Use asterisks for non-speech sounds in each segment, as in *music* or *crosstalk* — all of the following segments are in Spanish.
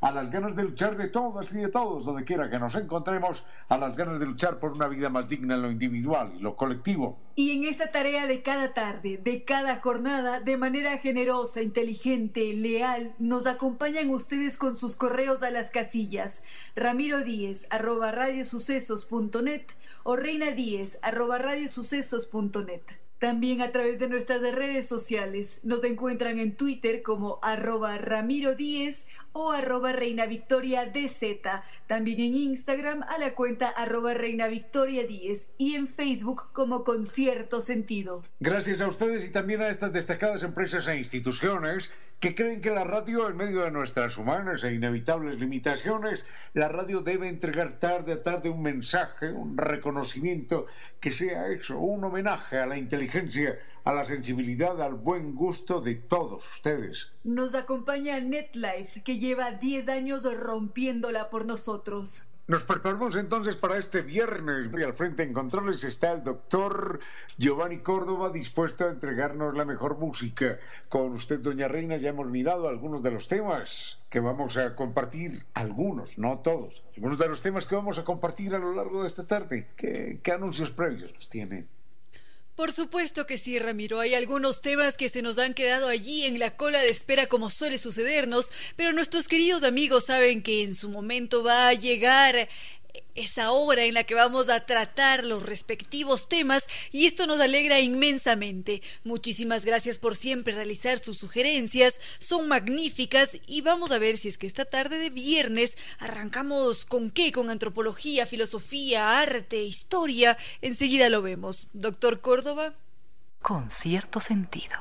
a las ganas de luchar de todas y de todos, donde quiera que nos encontremos, a las ganas de luchar por una vida más digna en lo individual y lo colectivo. Y en esa tarea de cada tarde, de cada jornada, de manera generosa, inteligente, leal, nos acompañan ustedes con sus correos a las casillas ramiro díez arroba radiosucesos.net o reina díez arroba radiosucesos.net. También a través de nuestras redes sociales nos encuentran en Twitter como arroba Ramiro Díez o arroba Reina Victoria DZ. También en Instagram a la cuenta arroba Reina Victoria Díez y en Facebook como Concierto Sentido. Gracias a ustedes y también a estas destacadas empresas e instituciones que creen que la radio, en medio de nuestras humanas e inevitables limitaciones, la radio debe entregar tarde a tarde un mensaje, un reconocimiento que sea eso, un homenaje a la inteligencia, a la sensibilidad, al buen gusto de todos ustedes. Nos acompaña NetLife, que lleva 10 años rompiéndola por nosotros. Nos preparamos entonces para este viernes. Y al frente en controles está el doctor Giovanni Córdoba, dispuesto a entregarnos la mejor música. Con usted, doña Reina, ya hemos mirado algunos de los temas que vamos a compartir, algunos, no todos, algunos de los temas que vamos a compartir a lo largo de esta tarde. ¿Qué, qué anuncios previos nos tiene? Por supuesto que sí, Ramiro. Hay algunos temas que se nos han quedado allí en la cola de espera como suele sucedernos, pero nuestros queridos amigos saben que en su momento va a llegar esa hora en la que vamos a tratar los respectivos temas y esto nos alegra inmensamente. Muchísimas gracias por siempre realizar sus sugerencias, son magníficas y vamos a ver si es que esta tarde de viernes arrancamos con qué, con antropología, filosofía, arte, historia. Enseguida lo vemos. Doctor Córdoba. Con cierto sentido.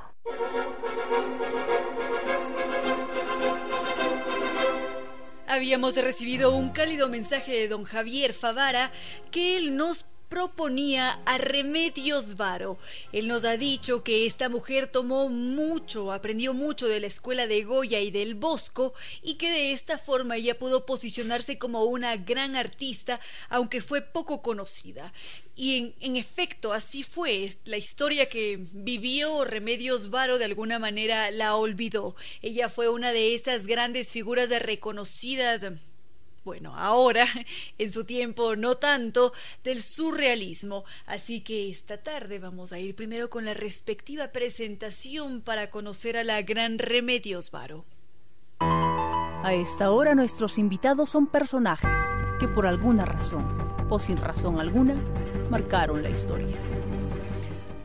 Habíamos recibido un cálido mensaje de don Javier Favara que él nos proponía a Remedios Varo. Él nos ha dicho que esta mujer tomó mucho, aprendió mucho de la escuela de Goya y del Bosco y que de esta forma ella pudo posicionarse como una gran artista, aunque fue poco conocida. Y en, efecto, así fue. La historia que vivió Remedios Varo de alguna manera la olvidó. Ella fue una de esas grandes figuras reconocidas bueno, ahora, *laughs* en su tiempo no tanto, del surrealismo. Así que esta tarde vamos a ir primero con la respectiva presentación para conocer a la gran Remedios Varo. A esta hora nuestros invitados son personajes que por alguna razón, o sin razón alguna, marcaron la historia.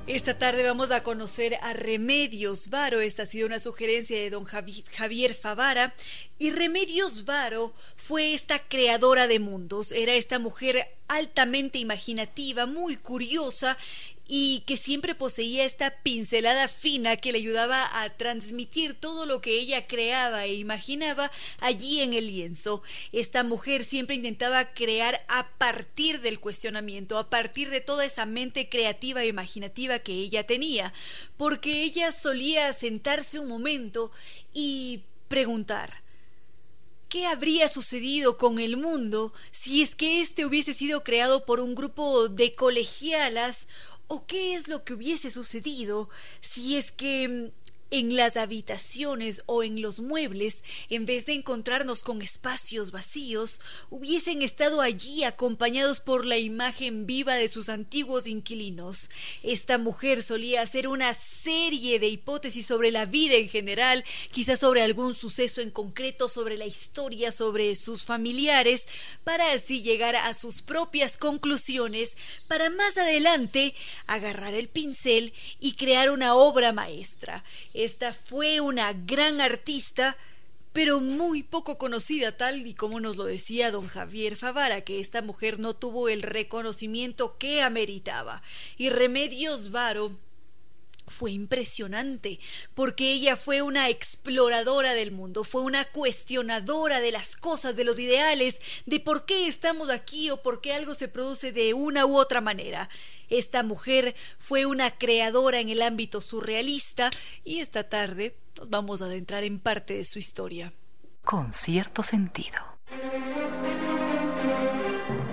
Esta tarde vamos a conocer a Remedios Varo. Esta ha sido una sugerencia de don Javier Favara. Y Remedios Varo fue esta creadora de mundos. Era esta mujer altamente imaginativa, muy curiosa y que siempre poseía esta pincelada fina que le ayudaba a transmitir todo lo que ella creaba e imaginaba allí en el lienzo. Esta mujer siempre intentaba crear a partir del cuestionamiento, a partir de toda esa mente creativa e imaginativa que ella tenía, porque ella solía sentarse un momento y preguntar ¿Qué habría sucedido con el mundo si es que éste hubiese sido creado por un grupo de colegialas ¿O qué es lo que hubiese sucedido si es que mm, en las habitaciones o en los muebles, en vez de encontrarnos con espacios vacíos, hubiesen estado allí acompañados por la imagen viva de sus antiguos inquilinos. Esta mujer solía hacer una serie de hipótesis sobre la vida en general, quizás sobre algún suceso en concreto, sobre la historia, sobre sus familiares, para así llegar a sus propias conclusiones, para más adelante agarrar el pincel y crear una obra maestra. Esta fue una gran artista, pero muy poco conocida, tal y como nos lo decía don Javier Favara, que esta mujer no tuvo el reconocimiento que ameritaba. Y Remedios Varo fue impresionante, porque ella fue una exploradora del mundo, fue una cuestionadora de las cosas, de los ideales, de por qué estamos aquí o por qué algo se produce de una u otra manera. Esta mujer fue una creadora en el ámbito surrealista y esta tarde nos vamos a adentrar en parte de su historia. Con cierto sentido.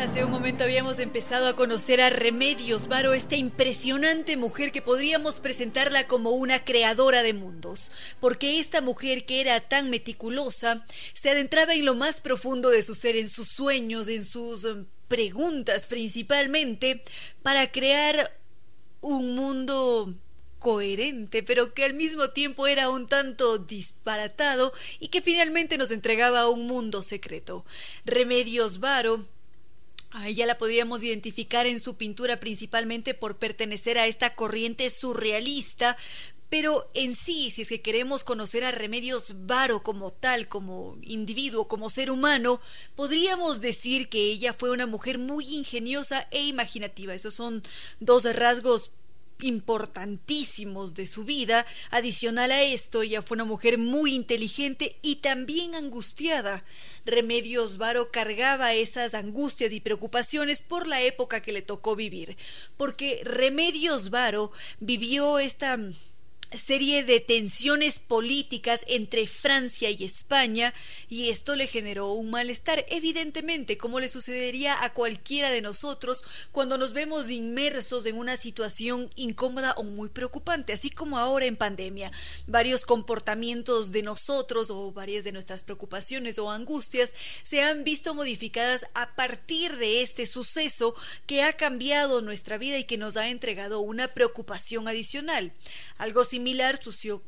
Hace un momento habíamos empezado a conocer a Remedios Varo, esta impresionante mujer que podríamos presentarla como una creadora de mundos, porque esta mujer que era tan meticulosa se adentraba en lo más profundo de su ser, en sus sueños, en sus um, preguntas principalmente, para crear un mundo coherente, pero que al mismo tiempo era un tanto disparatado y que finalmente nos entregaba un mundo secreto. Remedios Varo a ella la podríamos identificar en su pintura principalmente por pertenecer a esta corriente surrealista, pero en sí, si es que queremos conocer a Remedios Varo como tal, como individuo, como ser humano, podríamos decir que ella fue una mujer muy ingeniosa e imaginativa. Esos son dos rasgos importantísimos de su vida. Adicional a esto, ella fue una mujer muy inteligente y también angustiada. Remedios Varo cargaba esas angustias y preocupaciones por la época que le tocó vivir, porque Remedios Varo vivió esta serie de tensiones políticas entre Francia y España y esto le generó un malestar, evidentemente, como le sucedería a cualquiera de nosotros cuando nos vemos inmersos en una situación incómoda o muy preocupante, así como ahora en pandemia. Varios comportamientos de nosotros o varias de nuestras preocupaciones o angustias se han visto modificadas a partir de este suceso que ha cambiado nuestra vida y que nos ha entregado una preocupación adicional. Algo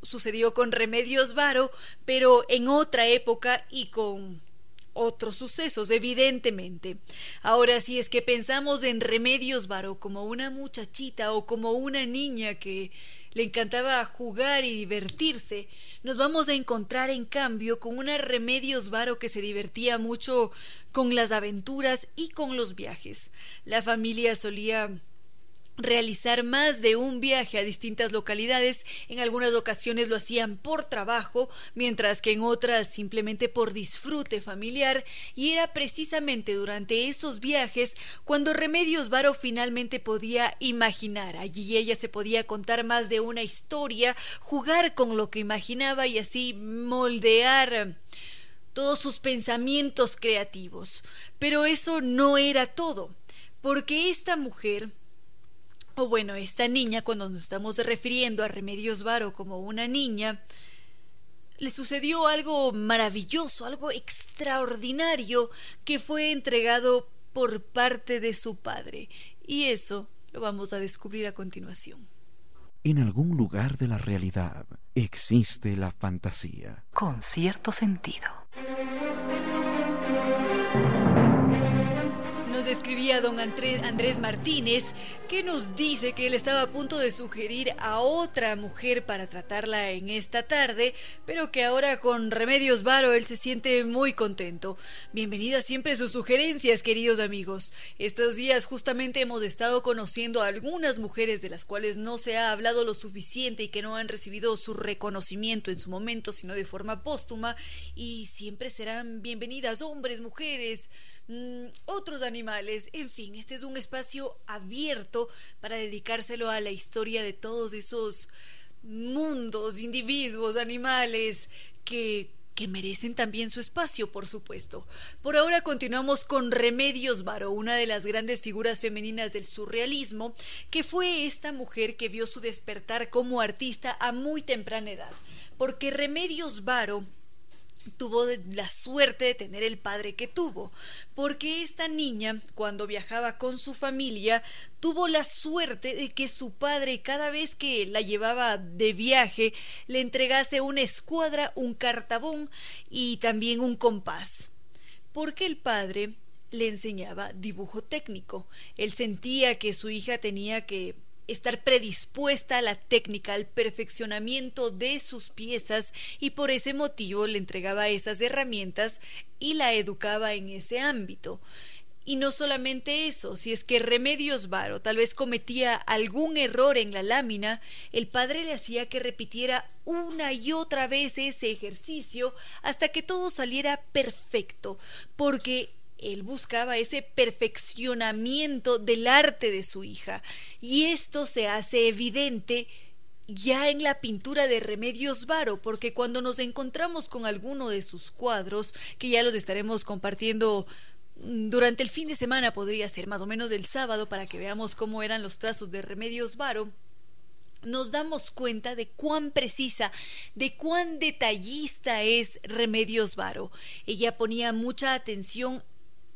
sucedió con Remedios Varo, pero en otra época y con otros sucesos, evidentemente. Ahora, si es que pensamos en Remedios Varo como una muchachita o como una niña que le encantaba jugar y divertirse, nos vamos a encontrar en cambio con una Remedios Varo que se divertía mucho con las aventuras y con los viajes. La familia solía realizar más de un viaje a distintas localidades. En algunas ocasiones lo hacían por trabajo, mientras que en otras simplemente por disfrute familiar, y era precisamente durante esos viajes cuando Remedios Varo finalmente podía imaginar. Allí ella se podía contar más de una historia, jugar con lo que imaginaba y así moldear todos sus pensamientos creativos. Pero eso no era todo, porque esta mujer o bueno, esta niña, cuando nos estamos refiriendo a Remedios Varo como una niña, le sucedió algo maravilloso, algo extraordinario que fue entregado por parte de su padre. Y eso lo vamos a descubrir a continuación. En algún lugar de la realidad existe la fantasía. Con cierto sentido. Escribía don Andrés Martínez, que nos dice que él estaba a punto de sugerir a otra mujer para tratarla en esta tarde, pero que ahora con Remedios Varo él se siente muy contento. Bienvenidas siempre sus sugerencias, queridos amigos. Estos días justamente hemos estado conociendo a algunas mujeres de las cuales no se ha hablado lo suficiente y que no han recibido su reconocimiento en su momento, sino de forma póstuma, y siempre serán bienvenidas hombres, mujeres, Mm, otros animales, en fin, este es un espacio abierto para dedicárselo a la historia de todos esos mundos, individuos, animales que que merecen también su espacio, por supuesto. Por ahora continuamos con Remedios Varo, una de las grandes figuras femeninas del surrealismo, que fue esta mujer que vio su despertar como artista a muy temprana edad, porque Remedios Varo tuvo la suerte de tener el padre que tuvo, porque esta niña, cuando viajaba con su familia, tuvo la suerte de que su padre cada vez que la llevaba de viaje le entregase una escuadra, un cartabón y también un compás. Porque el padre le enseñaba dibujo técnico. Él sentía que su hija tenía que estar predispuesta a la técnica, al perfeccionamiento de sus piezas y por ese motivo le entregaba esas herramientas y la educaba en ese ámbito. Y no solamente eso, si es que Remedios Varo tal vez cometía algún error en la lámina, el padre le hacía que repitiera una y otra vez ese ejercicio hasta que todo saliera perfecto, porque él buscaba ese perfeccionamiento del arte de su hija, y esto se hace evidente ya en la pintura de Remedios Varo, porque cuando nos encontramos con alguno de sus cuadros, que ya los estaremos compartiendo mm, durante el fin de semana, podría ser más o menos del sábado, para que veamos cómo eran los trazos de Remedios Varo, nos damos cuenta de cuán precisa, de cuán detallista es Remedios Varo. Ella ponía mucha atención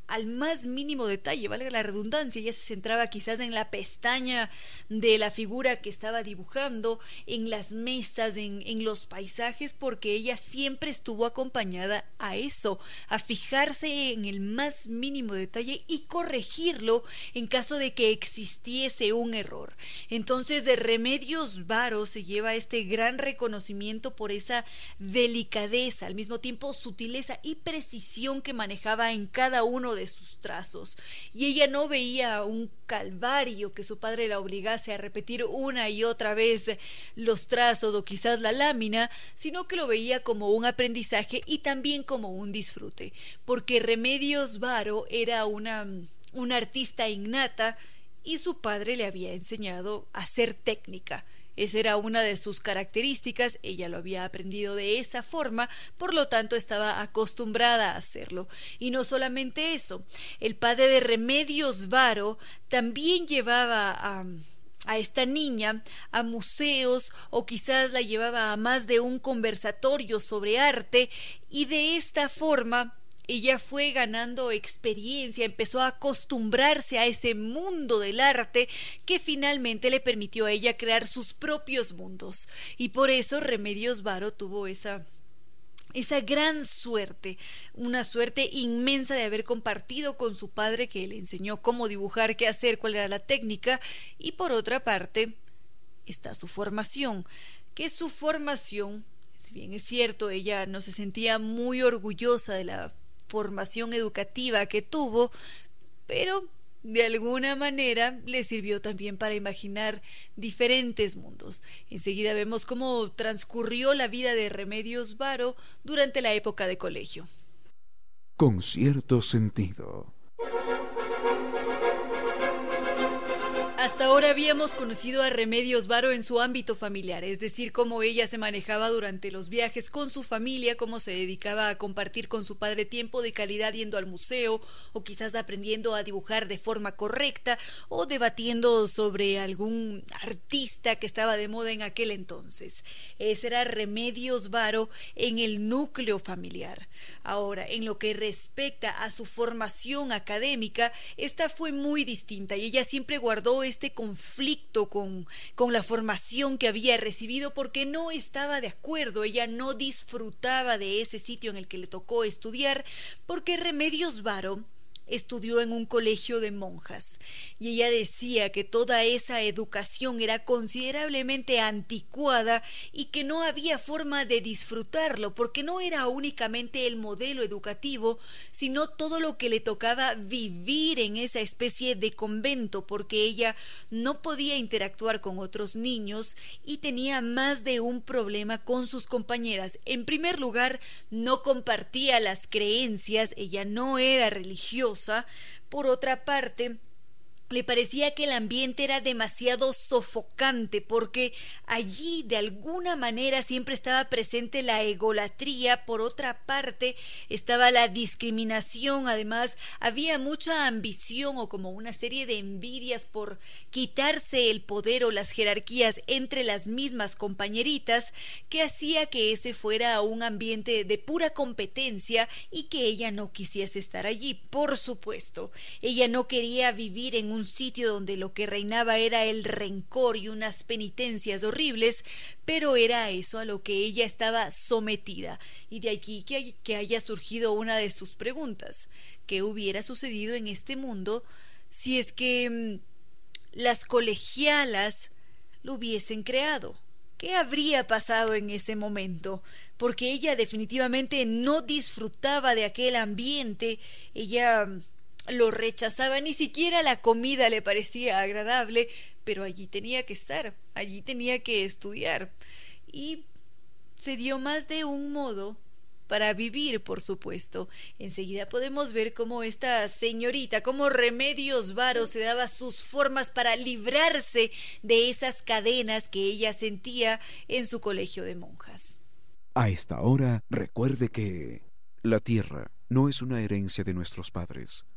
al más mínimo detalle, valga la redundancia, ella se centraba quizás en la pestaña de la figura que estaba dibujando, en las mesas, en, en los paisajes, porque ella siempre estuvo acompañada a eso, a fijarse en el más mínimo detalle y corregirlo en caso de que existiese un error. Entonces, de Remedios Varo se lleva este gran reconocimiento por esa delicadeza, al mismo tiempo sutileza y precisión que manejaba en cada uno de sus trazos, y ella no veía un calvario que su padre la obligase a repetir una y otra vez los trazos o quizás la lámina, sino que lo veía como un aprendizaje y también como un disfrute, porque Remedios Varo era una, una artista innata y su padre le había enseñado a ser técnica esa era una de sus características, ella lo había aprendido de esa forma, por lo tanto estaba acostumbrada a hacerlo. Y no solamente eso, el padre de Remedios Varo también llevaba a a esta niña a museos o quizás la llevaba a más de un conversatorio sobre arte y de esta forma ella fue ganando experiencia, empezó a acostumbrarse a ese mundo del arte que finalmente le permitió a ella crear sus propios mundos. Y por eso Remedios Varo tuvo esa esa gran suerte, una suerte inmensa de haber compartido con su padre que le enseñó cómo dibujar, qué hacer, cuál era la técnica, y por otra parte está su formación, que su formación, si bien es cierto, ella no se sentía muy orgullosa de la formación educativa que tuvo, pero de alguna manera le sirvió también para imaginar diferentes mundos. Enseguida vemos cómo transcurrió la vida de Remedios Varo durante la época de colegio. Con cierto sentido. Hasta ahora habíamos conocido a Remedios Varo en su ámbito familiar, es decir, cómo ella se manejaba durante los viajes con su familia, cómo se dedicaba a compartir con su padre tiempo de calidad yendo al museo o quizás aprendiendo a dibujar de forma correcta o debatiendo sobre algún artista que estaba de moda en aquel entonces. Ese era Remedios Varo en el núcleo familiar. Ahora, en lo que respecta a su formación académica, esta fue muy distinta y ella siempre guardó este conflicto con, con la formación que había recibido porque no estaba de acuerdo, ella no disfrutaba de ese sitio en el que le tocó estudiar, porque Remedios Varo estudió en un colegio de monjas y ella decía que toda esa educación era considerablemente anticuada y que no había forma de disfrutarlo porque no era únicamente el modelo educativo, sino todo lo que le tocaba vivir en esa especie de convento porque ella no podía interactuar con otros niños y tenía más de un problema con sus compañeras. En primer lugar, no compartía las creencias, ella no era religiosa, por otra parte, le parecía que el ambiente era demasiado sofocante porque allí de alguna manera siempre estaba presente la egolatría, por otra parte estaba la discriminación, además había mucha ambición o como una serie de envidias por quitarse el poder o las jerarquías entre las mismas compañeritas que hacía que ese fuera un ambiente de pura competencia y que ella no quisiese estar allí, por supuesto. Ella no quería vivir en un un sitio donde lo que reinaba era el rencor y unas penitencias horribles, pero era eso a lo que ella estaba sometida. Y de aquí que, que haya surgido una de sus preguntas. ¿Qué hubiera sucedido en este mundo si es que mm, las colegialas lo hubiesen creado? ¿Qué habría pasado en ese momento? Porque ella definitivamente no disfrutaba de aquel ambiente, ella mm, lo rechazaba, ni siquiera la comida le parecía agradable, pero allí tenía que estar, allí tenía que estudiar. Y se dio más de un modo para vivir, por supuesto. Enseguida podemos ver cómo esta señorita, como Remedios Varo, se daba sus formas para librarse de esas cadenas que ella sentía en su colegio de monjas. A esta hora, recuerde que la tierra no es una herencia de nuestros padres,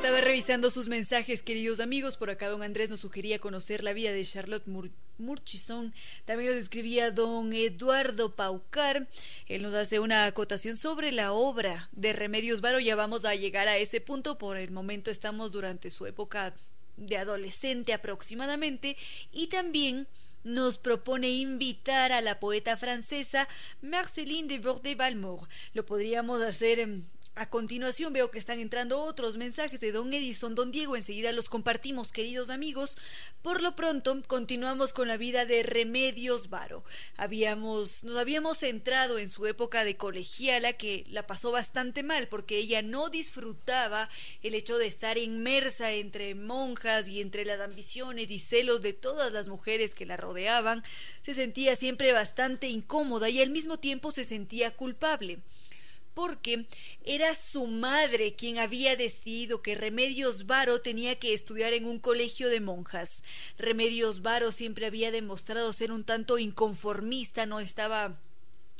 Estaba revisando sus mensajes, queridos amigos. Por acá don Andrés nos sugería conocer la vida de Charlotte Murchison. También nos escribía don Eduardo Paucar. Él nos hace una acotación sobre la obra de Remedios Varo. Ya vamos a llegar a ese punto. Por el momento estamos durante su época de adolescente aproximadamente. Y también nos propone invitar a la poeta francesa Marceline de Bordet-Valmore. Lo podríamos hacer a continuación veo que están entrando otros mensajes de don Edison, don Diego, enseguida los compartimos, queridos amigos. Por lo pronto, continuamos con la vida de Remedios Varo. Habíamos, nos habíamos centrado en su época de colegiala, que la pasó bastante mal, porque ella no disfrutaba el hecho de estar inmersa entre monjas y entre las ambiciones y celos de todas las mujeres que la rodeaban. Se sentía siempre bastante incómoda y al mismo tiempo se sentía culpable porque era su madre quien había decidido que Remedios Varo tenía que estudiar en un colegio de monjas. Remedios Varo siempre había demostrado ser un tanto inconformista, no estaba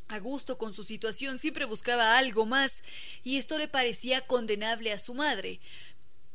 a gusto con su situación, siempre buscaba algo más, y esto le parecía condenable a su madre.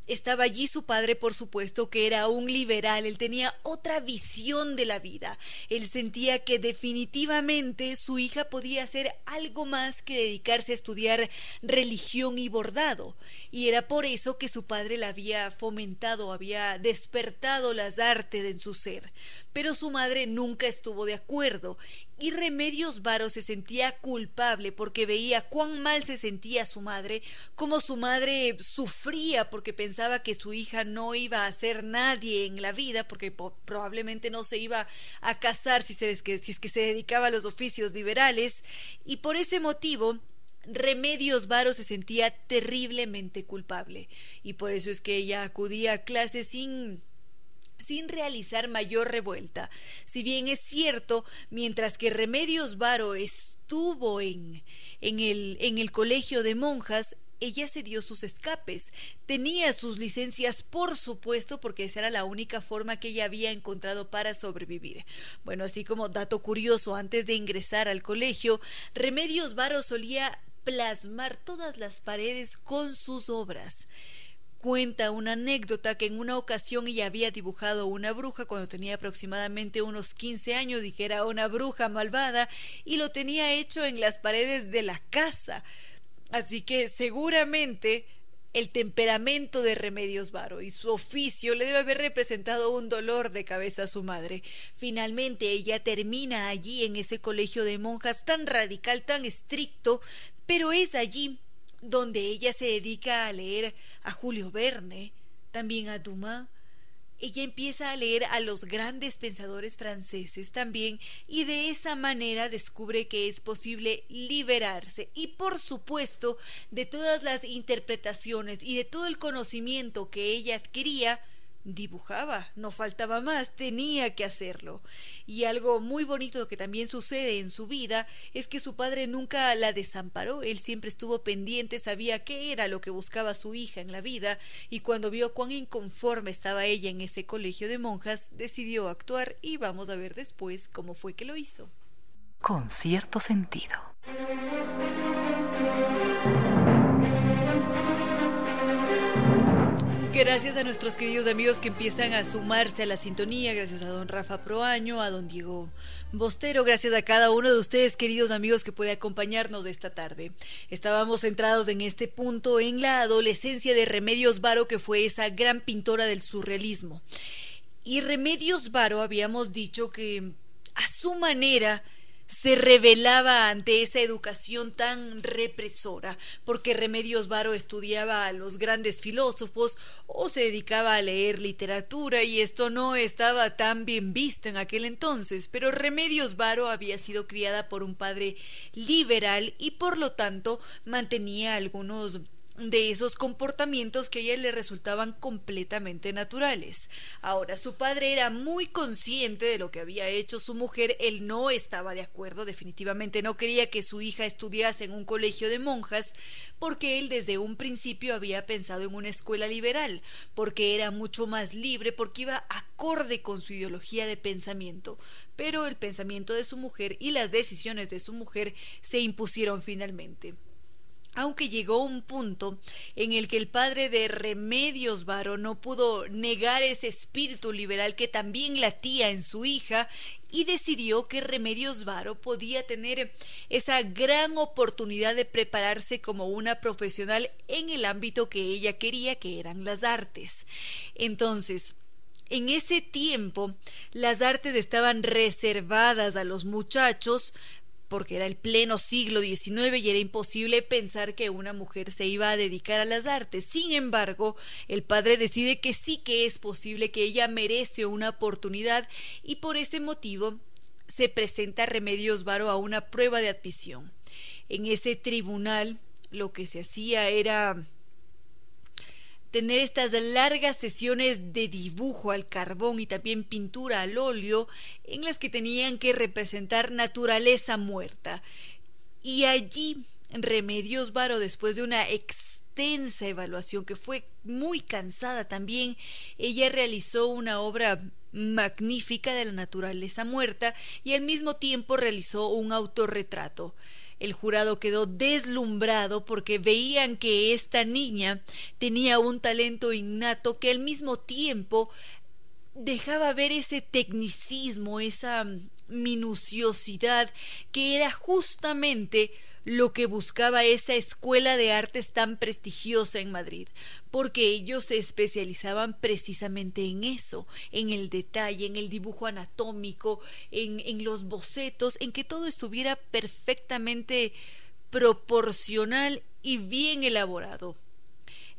Estaba allí su padre, por supuesto, que era un liberal, él tenía otra visión de la vida, él sentía que definitivamente su hija podía hacer algo más que dedicarse a estudiar religión y bordado, y era por eso que su padre la había fomentado, había despertado las artes en su ser. Pero su madre nunca estuvo de acuerdo y Remedios Varo se sentía culpable porque veía cuán mal se sentía su madre, cómo su madre sufría porque pensaba que su hija no iba a ser nadie en la vida, porque probablemente no se iba a casar si, si es que se dedicaba a los oficios liberales, y por ese motivo Remedios Varo se sentía terriblemente culpable, y por eso es que ella acudía a clases sin sin realizar mayor revuelta. Si bien es cierto, mientras que Remedios Varo estuvo en, en, el, en el colegio de monjas, ella se dio sus escapes. Tenía sus licencias, por supuesto, porque esa era la única forma que ella había encontrado para sobrevivir. Bueno, así como dato curioso, antes de ingresar al colegio, Remedios Varo solía plasmar todas las paredes con sus obras cuenta una anécdota que en una ocasión ella había dibujado una bruja cuando tenía aproximadamente unos 15 años y que era una bruja malvada y lo tenía hecho en las paredes de la casa. Así que seguramente el temperamento de Remedios Varo y su oficio le debe haber representado un dolor de cabeza a su madre. Finalmente ella termina allí en ese colegio de monjas tan radical, tan estricto, pero es allí donde ella se dedica a leer a Julio Verne, también a Dumas, ella empieza a leer a los grandes pensadores franceses también y de esa manera descubre que es posible liberarse. Y por supuesto de todas las interpretaciones y de todo el conocimiento que ella adquiría dibujaba, no faltaba más, tenía que hacerlo. Y algo muy bonito que también sucede en su vida es que su padre nunca la desamparó, él siempre estuvo pendiente, sabía qué era lo que buscaba su hija en la vida, y cuando vio cuán inconforme estaba ella en ese colegio de monjas, decidió actuar y vamos a ver después cómo fue que lo hizo. Con cierto sentido. Gracias a nuestros queridos amigos que empiezan a sumarse a la sintonía, gracias a don Rafa Proaño, a don Diego Bostero, gracias a cada uno de ustedes, queridos amigos, que puede acompañarnos esta tarde. Estábamos centrados en este punto en la adolescencia de Remedios Varo, que fue esa gran pintora del surrealismo. Y Remedios Varo habíamos dicho que a su manera se rebelaba ante esa educación tan represora, porque Remedios Varo estudiaba a los grandes filósofos o se dedicaba a leer literatura y esto no estaba tan bien visto en aquel entonces, pero Remedios Varo había sido criada por un padre liberal y por lo tanto mantenía algunos de esos comportamientos que a ella le resultaban completamente naturales. Ahora, su padre era muy consciente de lo que había hecho su mujer, él no estaba de acuerdo, definitivamente no quería que su hija estudiase en un colegio de monjas, porque él desde un principio había pensado en una escuela liberal, porque era mucho más libre, porque iba acorde con su ideología de pensamiento. Pero el pensamiento de su mujer y las decisiones de su mujer se impusieron finalmente aunque llegó un punto en el que el padre de Remedios Varo no pudo negar ese espíritu liberal que también latía en su hija y decidió que Remedios Varo podía tener esa gran oportunidad de prepararse como una profesional en el ámbito que ella quería, que eran las artes. Entonces, en ese tiempo, las artes estaban reservadas a los muchachos, porque era el pleno siglo XIX y era imposible pensar que una mujer se iba a dedicar a las artes. Sin embargo, el padre decide que sí que es posible, que ella merece una oportunidad y por ese motivo se presenta Remedios Varo a una prueba de admisión. En ese tribunal lo que se hacía era tener estas largas sesiones de dibujo al carbón y también pintura al óleo en las que tenían que representar naturaleza muerta. Y allí Remedios Varo, después de una extensa evaluación que fue muy cansada también, ella realizó una obra magnífica de la naturaleza muerta y al mismo tiempo realizó un autorretrato. El jurado quedó deslumbrado porque veían que esta niña tenía un talento innato que al mismo tiempo dejaba ver ese tecnicismo, esa minuciosidad que era justamente lo que buscaba esa escuela de artes tan prestigiosa en Madrid, porque ellos se especializaban precisamente en eso, en el detalle, en el dibujo anatómico, en, en los bocetos, en que todo estuviera perfectamente proporcional y bien elaborado.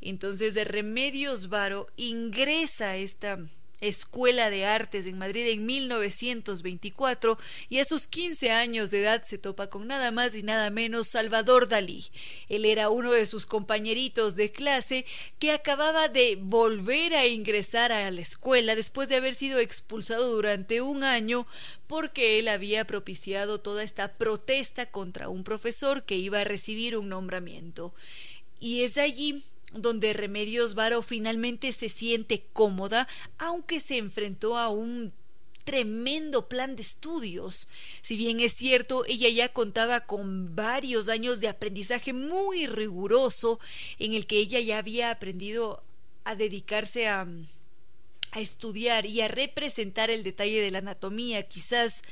Entonces de Remedios Varo ingresa esta Escuela de Artes en Madrid en 1924 y a sus 15 años de edad se topa con nada más y nada menos Salvador Dalí. Él era uno de sus compañeritos de clase que acababa de volver a ingresar a la escuela después de haber sido expulsado durante un año porque él había propiciado toda esta protesta contra un profesor que iba a recibir un nombramiento. Y es allí donde Remedios Varo finalmente se siente cómoda, aunque se enfrentó a un tremendo plan de estudios. Si bien es cierto, ella ya contaba con varios años de aprendizaje muy riguroso, en el que ella ya había aprendido a dedicarse a, a estudiar y a representar el detalle de la anatomía, quizás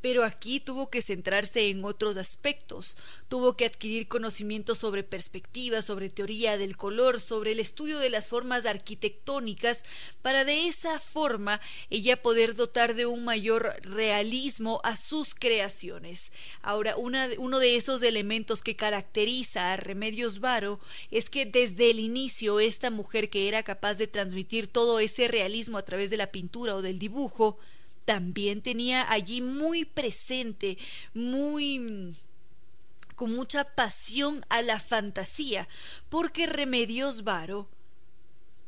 pero aquí tuvo que centrarse en otros aspectos, tuvo que adquirir conocimientos sobre perspectiva, sobre teoría del color, sobre el estudio de las formas arquitectónicas, para de esa forma ella poder dotar de un mayor realismo a sus creaciones. Ahora, uno de esos elementos que caracteriza a Remedios Varo es que desde el inicio esta mujer que era capaz de transmitir todo ese realismo a través de la pintura o del dibujo, también tenía allí muy presente, muy con mucha pasión a la fantasía, porque Remedios Varo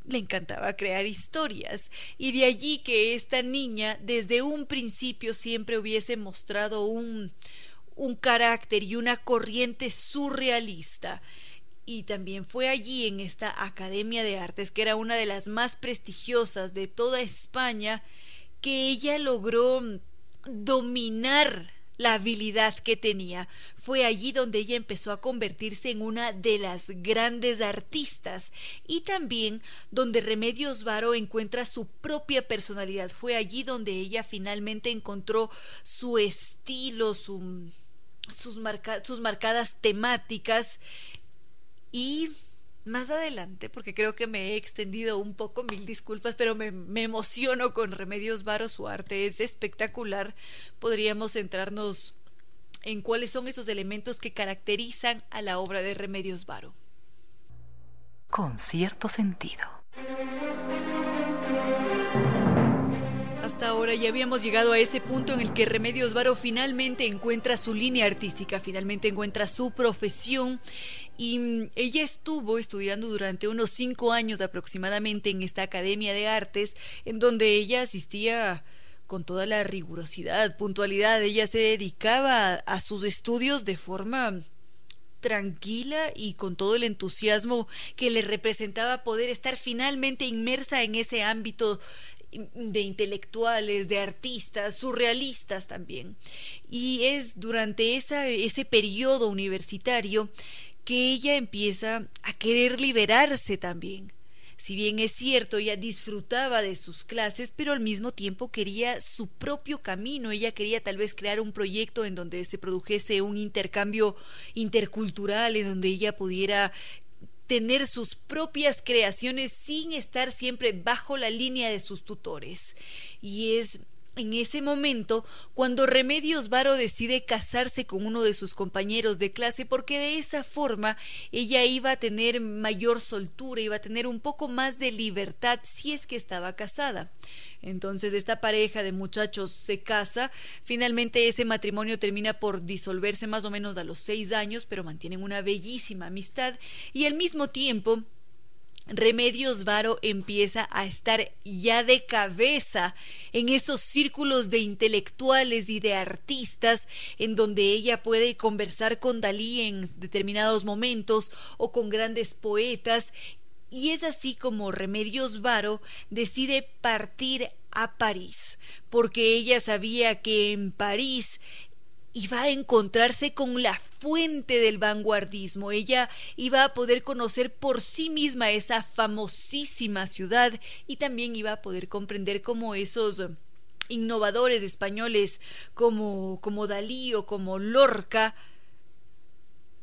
le encantaba crear historias, y de allí que esta niña desde un principio siempre hubiese mostrado un, un carácter y una corriente surrealista. Y también fue allí en esta Academia de Artes, que era una de las más prestigiosas de toda España, que ella logró dominar la habilidad que tenía. Fue allí donde ella empezó a convertirse en una de las grandes artistas y también donde Remedios Varo encuentra su propia personalidad. Fue allí donde ella finalmente encontró su estilo, su, sus, sus marcadas temáticas y más adelante, porque creo que me he extendido un poco, mil disculpas, pero me, emociono con Remedios Varo, su arte es espectacular. Podríamos centrarnos en cuáles son esos elementos que caracterizan a la obra de Remedios Varo. Con cierto sentido. Hasta ahora ya habíamos llegado a ese punto en el que Remedios Varo finalmente encuentra su línea artística, finalmente encuentra su profesión. Y mm, ella estuvo estudiando durante unos cinco años aproximadamente en esta Academia de Artes, en donde ella asistía con toda la rigurosidad, puntualidad, ella se dedicaba a, sus estudios de forma tranquila y con todo el entusiasmo que le representaba poder estar finalmente inmersa en ese ámbito de intelectuales, de artistas, surrealistas también. Y es durante esa, ese periodo universitario que ella empieza a querer liberarse también. Si bien es cierto, ella disfrutaba de sus clases, pero al mismo tiempo quería su propio camino. Ella quería tal vez crear un proyecto en donde se produjese un intercambio intercultural, en donde ella pudiera tener sus propias creaciones sin estar siempre bajo la línea de sus tutores. Y es en ese momento cuando Remedios Varo decide casarse con uno de sus compañeros de clase porque de esa forma ella iba a tener mayor soltura, iba a tener un poco más de libertad si es que estaba casada. Entonces esta pareja de muchachos se casa, finalmente ese matrimonio termina por disolverse más o menos a los seis años, pero mantienen una bellísima amistad y al mismo tiempo Remedios Varo empieza a estar ya de cabeza en esos círculos de intelectuales y de artistas en donde ella puede conversar con Dalí en determinados momentos o con grandes poetas. Y es así como Remedios Varo decide partir a París, porque ella sabía que en París iba a encontrarse con la fuente del vanguardismo. Ella iba a poder conocer por sí misma esa famosísima ciudad y también iba a poder comprender cómo esos innovadores españoles como, como Dalí o como Lorca,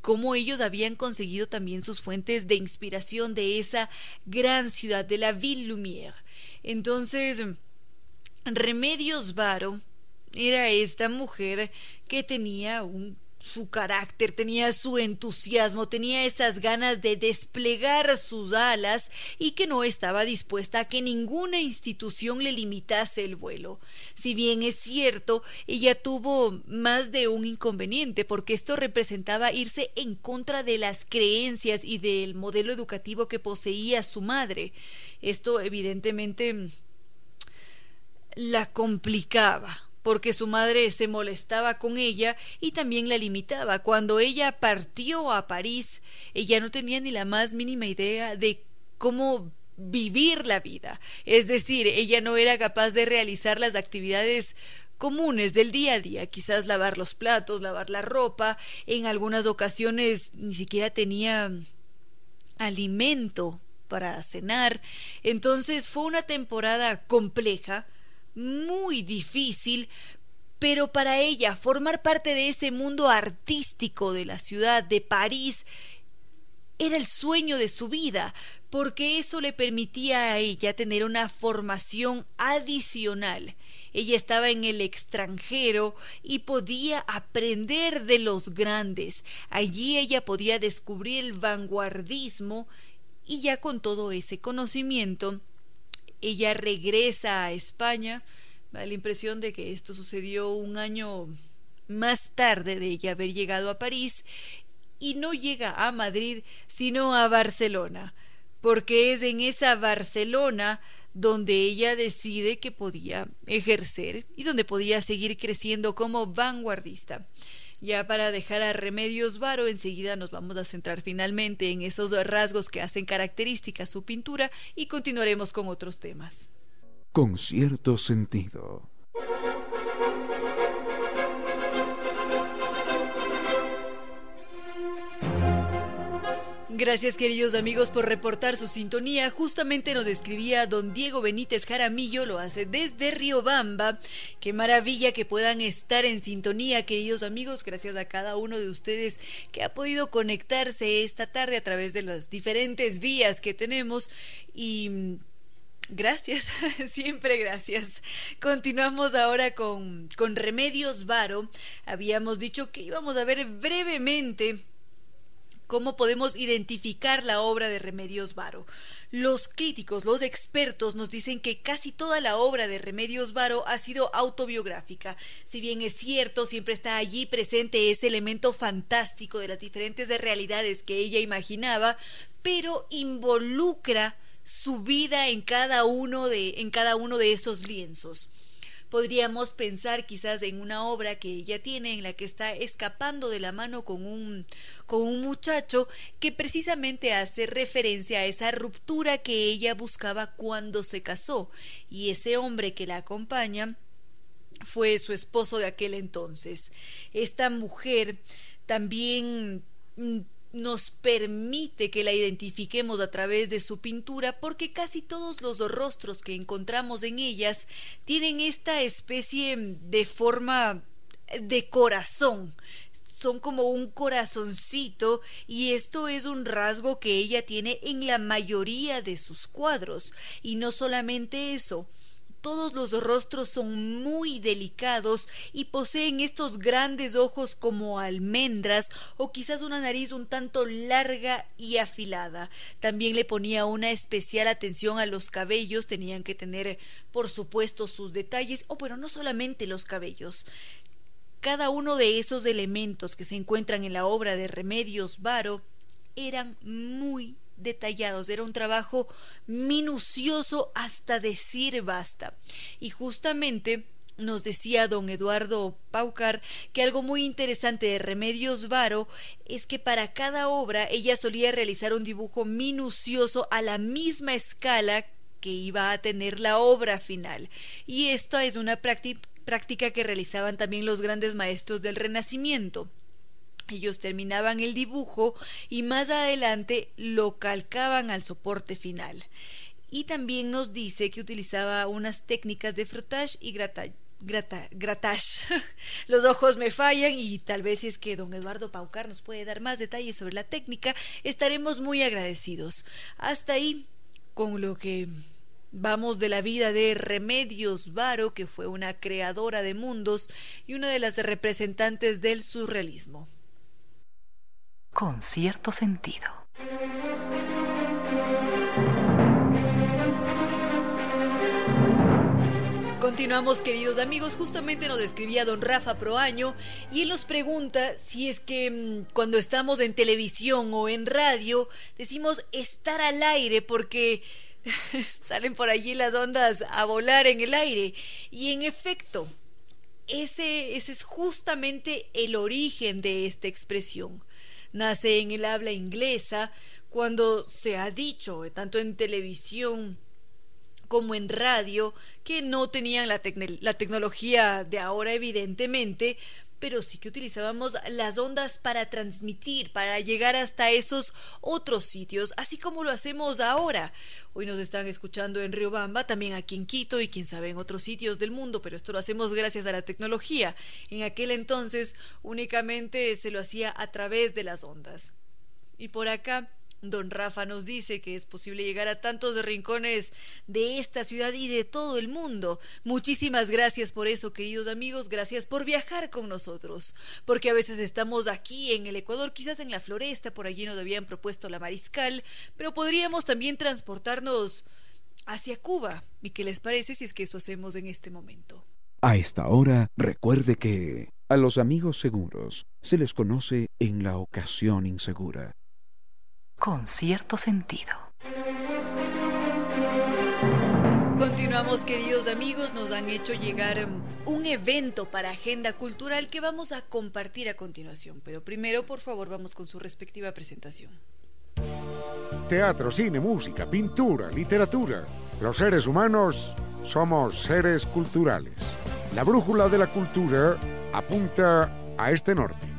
cómo ellos habían conseguido también sus fuentes de inspiración de esa gran ciudad de la Ville Lumière. Entonces, Remedios Varo era esta mujer que tenía un su carácter, tenía su entusiasmo, tenía esas ganas de desplegar sus alas y que no estaba dispuesta a que ninguna institución le limitase el vuelo. Si bien es cierto, ella tuvo más de un inconveniente porque esto representaba irse en contra de las creencias y del modelo educativo que poseía su madre. Esto evidentemente la complicaba porque su madre se molestaba con ella y también la limitaba. Cuando ella partió a París, ella no tenía ni la más mínima idea de cómo vivir la vida. Es decir, ella no era capaz de realizar las actividades comunes del día a día, quizás lavar los platos, lavar la ropa, en algunas ocasiones ni siquiera tenía alimento para cenar. Entonces fue una temporada compleja, muy difícil, pero para ella formar parte de ese mundo artístico de la ciudad de París era el sueño de su vida, porque eso le permitía a ella tener una formación adicional. Ella estaba en el extranjero y podía aprender de los grandes. Allí ella podía descubrir el vanguardismo y ya con todo ese conocimiento, ella regresa a España. Da la impresión de que esto sucedió un año más tarde de ella haber llegado a París y no llega a Madrid sino a Barcelona, porque es en esa Barcelona donde ella decide que podía ejercer y donde podía seguir creciendo como vanguardista. Ya para dejar a Remedios Varo, enseguida nos vamos a centrar finalmente en esos rasgos que hacen característica su pintura y continuaremos con otros temas. Con cierto sentido. Gracias queridos amigos por reportar su sintonía. Justamente nos escribía don Diego Benítez Jaramillo, lo hace desde Riobamba. Qué maravilla que puedan estar en sintonía, queridos amigos. Gracias a cada uno de ustedes que ha podido conectarse esta tarde a través de las diferentes vías que tenemos y Gracias, *laughs* siempre gracias. Continuamos ahora con, con Remedios Varo. Habíamos dicho que íbamos a ver brevemente ¿Cómo podemos identificar la obra de Remedios Varo? Los críticos, los expertos nos dicen que casi toda la obra de Remedios Varo ha sido autobiográfica. Si bien es cierto, siempre está allí presente ese elemento fantástico de las diferentes realidades que ella imaginaba, pero involucra su vida en cada uno de, en cada uno de esos lienzos podríamos pensar quizás en una obra que ella tiene en la que está escapando de la mano con un, con un muchacho que precisamente hace referencia a esa ruptura que ella buscaba cuando se casó y ese hombre que la acompaña fue su esposo de aquel entonces. Esta mujer también mm, nos permite que la identifiquemos a través de su pintura porque casi todos los rostros que encontramos en ellas tienen esta especie de forma de corazón. Son como un corazoncito y esto es un rasgo que ella tiene en la mayoría de sus cuadros. Y no solamente eso todos los rostros son muy delicados y poseen estos grandes ojos como almendras o quizás una nariz un tanto larga y afilada. También le ponía una especial atención a los cabellos, tenían que tener por supuesto sus detalles, o bueno, no solamente los cabellos. Cada uno de esos elementos que se encuentran en la obra de Remedios Varo eran muy detallados, era un trabajo minucioso hasta decir basta. Y justamente nos decía don Eduardo Paucar que algo muy interesante de Remedios Varo es que para cada obra ella solía realizar un dibujo minucioso a la misma escala que iba a tener la obra final. Y esta es una práctica que realizaban también los grandes maestros del Renacimiento. Ellos terminaban el dibujo y más adelante lo calcaban al soporte final. Y también nos dice que utilizaba unas técnicas de frottage y gratage. *laughs* Los ojos me fallan y tal vez si es que don Eduardo Paucar nos puede dar más detalles sobre la técnica, estaremos muy agradecidos. Hasta ahí con lo que Vamos de la vida de Remedios Varo, que fue una creadora de mundos y una de las representantes del surrealismo con cierto sentido. Continuamos queridos amigos, justamente nos escribía don Rafa Proaño y él nos pregunta si es que mm, cuando estamos en televisión o en radio decimos estar al aire porque *laughs* salen por allí las ondas a volar en el aire. Y en efecto ese, ese es justamente el origen de esta expresión nace en el habla inglesa, cuando se ha dicho, tanto en televisión como en radio, que no tenían la, la tecnología de ahora, evidentemente, pero sí que utilizábamos las ondas para transmitir, para llegar hasta esos otros sitios, así como lo hacemos ahora. Hoy nos están escuchando en Riobamba, también aquí en Quito y quién sabe en otros sitios del mundo, pero esto lo hacemos gracias a la tecnología. En aquel entonces únicamente se lo hacía a través de las ondas. Y por acá Don Rafa nos dice que es posible llegar a tantos rincones de esta ciudad y de todo el mundo. Muchísimas gracias por eso, queridos amigos. Gracias por viajar con nosotros. Porque a veces estamos aquí en el Ecuador, quizás en la floresta, por allí nos habían propuesto la mariscal, pero podríamos también transportarnos hacia Cuba. ¿Y qué les parece si es que eso hacemos en este momento? A esta hora, recuerde que a los amigos seguros se les conoce en la ocasión insegura con cierto sentido. Continuamos queridos amigos, nos han hecho llegar um, un evento para agenda cultural que vamos a compartir a continuación, pero primero por favor vamos con su respectiva presentación. Teatro, cine, música, pintura, literatura. Los seres humanos somos seres culturales. La brújula de la cultura apunta a este norte.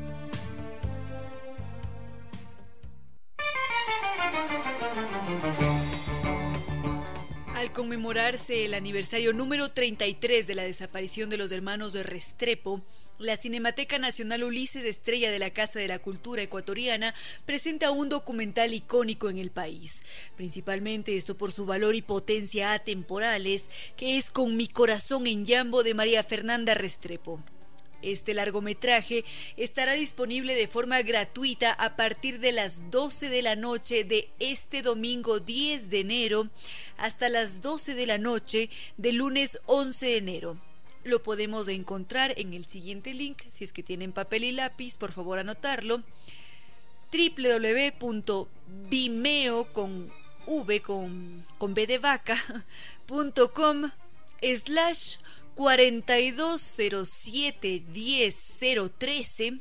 Conmemorarse el aniversario número 33 de la desaparición de los hermanos de Restrepo, la Cinemateca Nacional Ulises Estrella de la Casa de la Cultura Ecuatoriana presenta un documental icónico en el país, principalmente esto por su valor y potencia atemporales, que es Con mi corazón en Yambo de María Fernanda Restrepo. Este largometraje estará disponible de forma gratuita a partir de las 12 de la noche de este domingo 10 de enero hasta las 12 de la noche del lunes 11 de enero. Lo podemos encontrar en el siguiente link, si es que tienen papel y lápiz, por favor anotarlo www.vimeo con v con, con b de vaca *laughs* slash 4207-10013.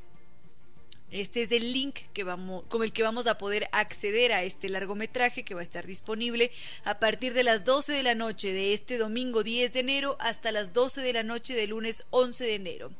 Este es el link que vamos, con el que vamos a poder acceder a este largometraje que va a estar disponible a partir de las 12 de la noche de este domingo 10 de enero hasta las 12 de la noche del lunes 11 de enero.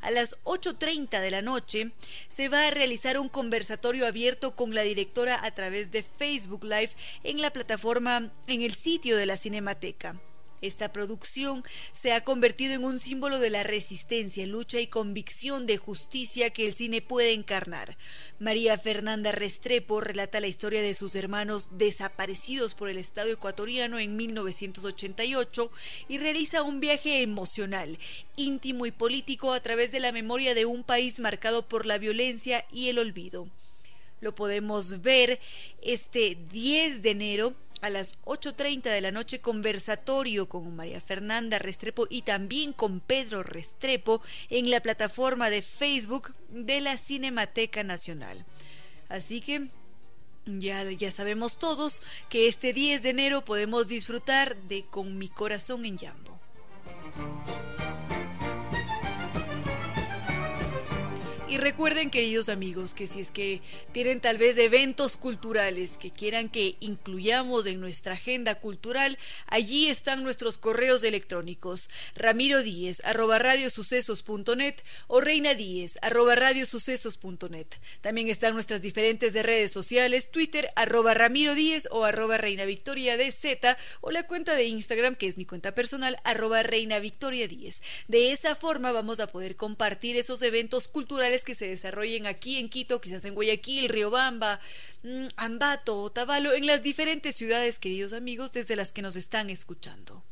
A las 8.30 de la noche se va a realizar un conversatorio abierto con la directora a través de Facebook Live en la plataforma, en el sitio de la Cinemateca. Esta producción se ha convertido en un símbolo de la resistencia, lucha y convicción de justicia que el cine puede encarnar. María Fernanda Restrepo relata la historia de sus hermanos desaparecidos por el Estado ecuatoriano en 1988 y realiza un viaje emocional, íntimo y político a través de la memoria de un país marcado por la violencia y el olvido. Lo podemos ver este 10 de enero a las 8.30 de la noche conversatorio con María Fernanda Restrepo y también con Pedro Restrepo en la plataforma de Facebook de la Cinemateca Nacional. Así que ya, ya sabemos todos que este 10 de enero podemos disfrutar de Con mi corazón en Yambo. Y recuerden, queridos amigos, que si es que tienen tal vez eventos culturales que quieran que incluyamos en nuestra agenda cultural, allí están nuestros correos electrónicos. Ramiro Díez, arroba radiosucesos.net o Reina Díez, arroba radiosucesos.net. También están nuestras diferentes redes sociales, Twitter, arroba Ramiro Díez o arroba Reina Victoria Z o la cuenta de Instagram, que es mi cuenta personal, arroba Reina Victoria Díez. De esa forma vamos a poder compartir esos eventos culturales que se desarrollen aquí en Quito, quizás en Guayaquil, Riobamba, mm, Ambato, Otavalo, en las diferentes ciudades, queridos amigos, desde las que nos están escuchando.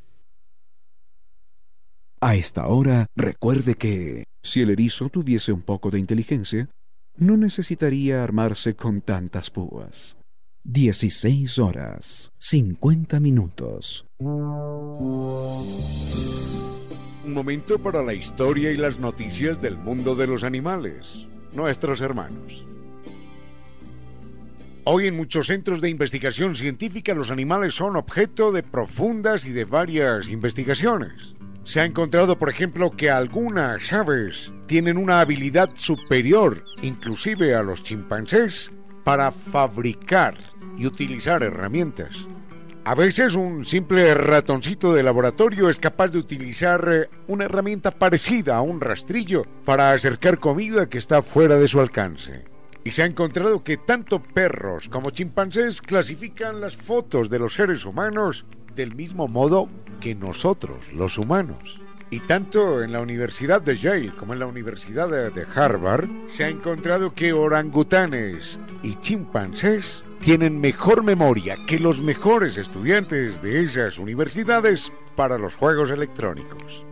A esta hora, recuerde que si el erizo tuviese un poco de inteligencia, no necesitaría armarse con tantas púas. 16 horas, 50 minutos. Un momento para la historia y las noticias del mundo de los animales, nuestros hermanos. Hoy en muchos centros de investigación científica los animales son objeto de profundas y de varias investigaciones. Se ha encontrado, por ejemplo, que algunas aves tienen una habilidad superior, inclusive a los chimpancés, para fabricar y utilizar herramientas. A veces un simple ratoncito de laboratorio es capaz de utilizar eh, una herramienta parecida a un rastrillo para acercar comida que está fuera de su alcance. Y se ha encontrado que tanto perros como chimpancés clasifican las fotos de los seres humanos del mismo modo que nosotros, los humanos. Y tanto en la Universidad de Yale como en la Universidad de Harvard se ha encontrado que orangutanes y chimpancés tienen mejor memoria que los mejores estudiantes de esas universidades para los juegos electrónicos.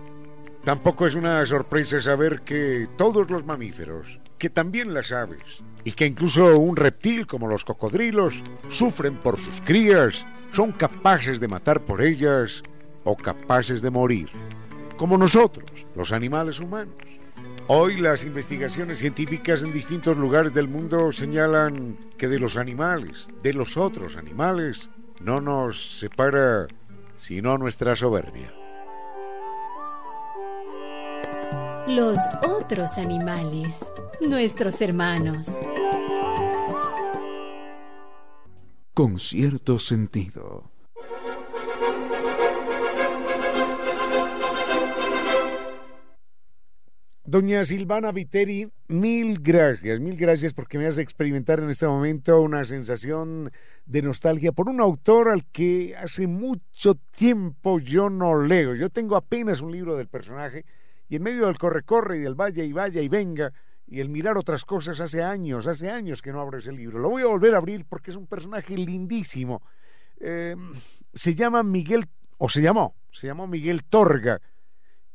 Tampoco es una sorpresa saber que todos los mamíferos, que también las aves, y que incluso un reptil como los cocodrilos sufren por sus crías, son capaces de matar por ellas o capaces de morir como nosotros, los animales humanos. Hoy las investigaciones científicas en distintos lugares del mundo señalan que de los animales, de los otros animales, no nos separa sino nuestra soberbia. Los otros animales, nuestros hermanos. Con cierto sentido. Doña Silvana Viteri, mil gracias, mil gracias porque me hace experimentar en este momento una sensación de nostalgia por un autor al que hace mucho tiempo yo no leo. Yo tengo apenas un libro del personaje y en medio del corre-corre y del vaya y vaya y venga y el mirar otras cosas hace años, hace años que no abro ese libro. Lo voy a volver a abrir porque es un personaje lindísimo. Em, se llama Miguel, o se llamó, se llamó Miguel Torga.